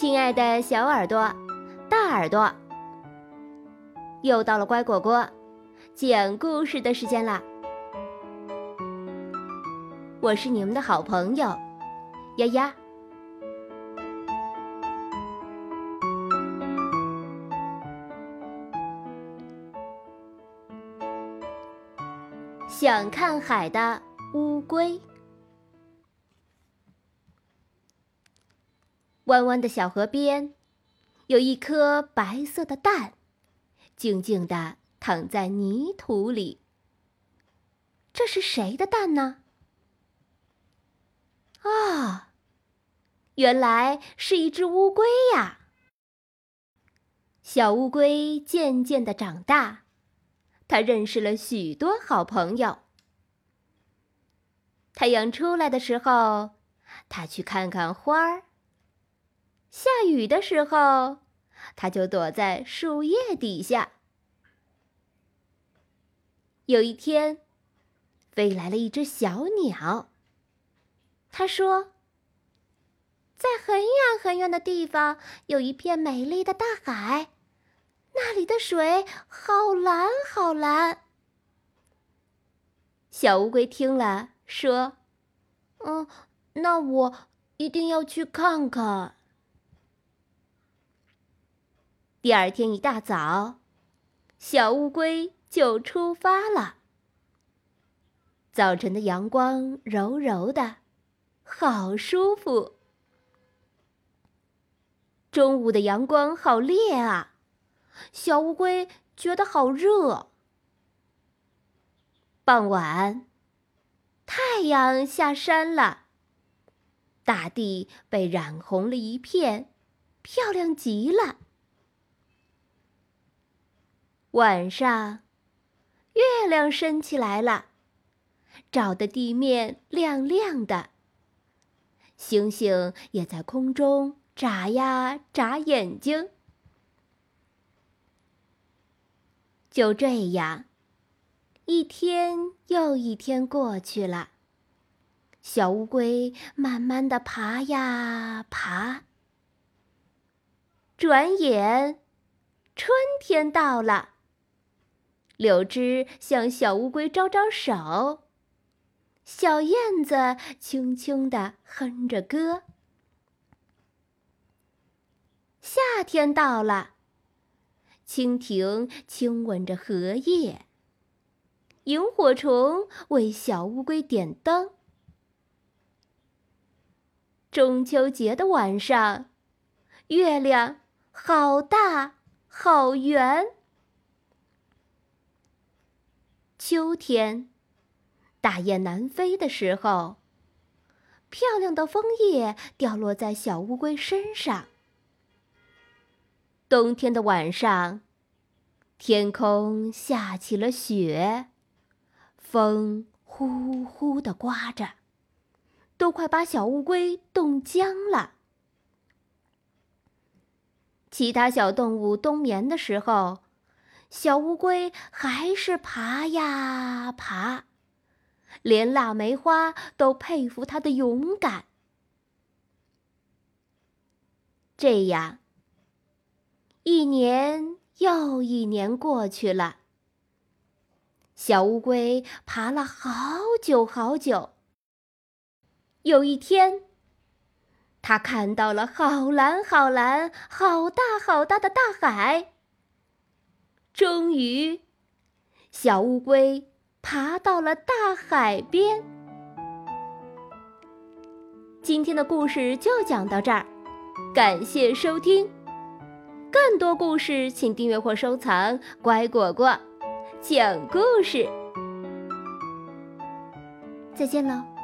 亲爱的小耳朵、大耳朵，又到了乖果果讲故事的时间啦！我是你们的好朋友丫丫。想看海的乌龟。弯弯的小河边，有一颗白色的蛋，静静地躺在泥土里。这是谁的蛋呢？啊，原来是一只乌龟呀！小乌龟渐渐的长大，它认识了许多好朋友。太阳出来的时候，它去看看花儿。下雨的时候，它就躲在树叶底下。有一天，飞来了一只小鸟。他说：“在很远很远的地方，有一片美丽的大海，那里的水好蓝好蓝。”小乌龟听了，说：“嗯，那我一定要去看看。”第二天一大早，小乌龟就出发了。早晨的阳光柔柔的，好舒服。中午的阳光好烈啊，小乌龟觉得好热。傍晚，太阳下山了，大地被染红了一片，漂亮极了。晚上，月亮升起来了，照得地面亮亮的。星星也在空中眨呀眨眼睛。就这样，一天又一天过去了。小乌龟慢慢的爬呀爬，转眼，春天到了。柳枝向小乌龟招招手，小燕子轻轻地哼着歌。夏天到了，蜻蜓亲吻着荷叶，萤火虫为小乌龟点灯。中秋节的晚上，月亮好大好圆。秋天，大雁南飞的时候，漂亮的枫叶掉落在小乌龟身上。冬天的晚上，天空下起了雪，风呼呼的刮着，都快把小乌龟冻僵了。其他小动物冬眠的时候。小乌龟还是爬呀爬，连腊梅花都佩服它的勇敢。这样，一年又一年过去了。小乌龟爬了好久好久。有一天，它看到了好蓝好蓝、好大好大的大海。终于，小乌龟爬到了大海边。今天的故事就讲到这儿，感谢收听。更多故事，请订阅或收藏“乖果果讲故事”。再见喽。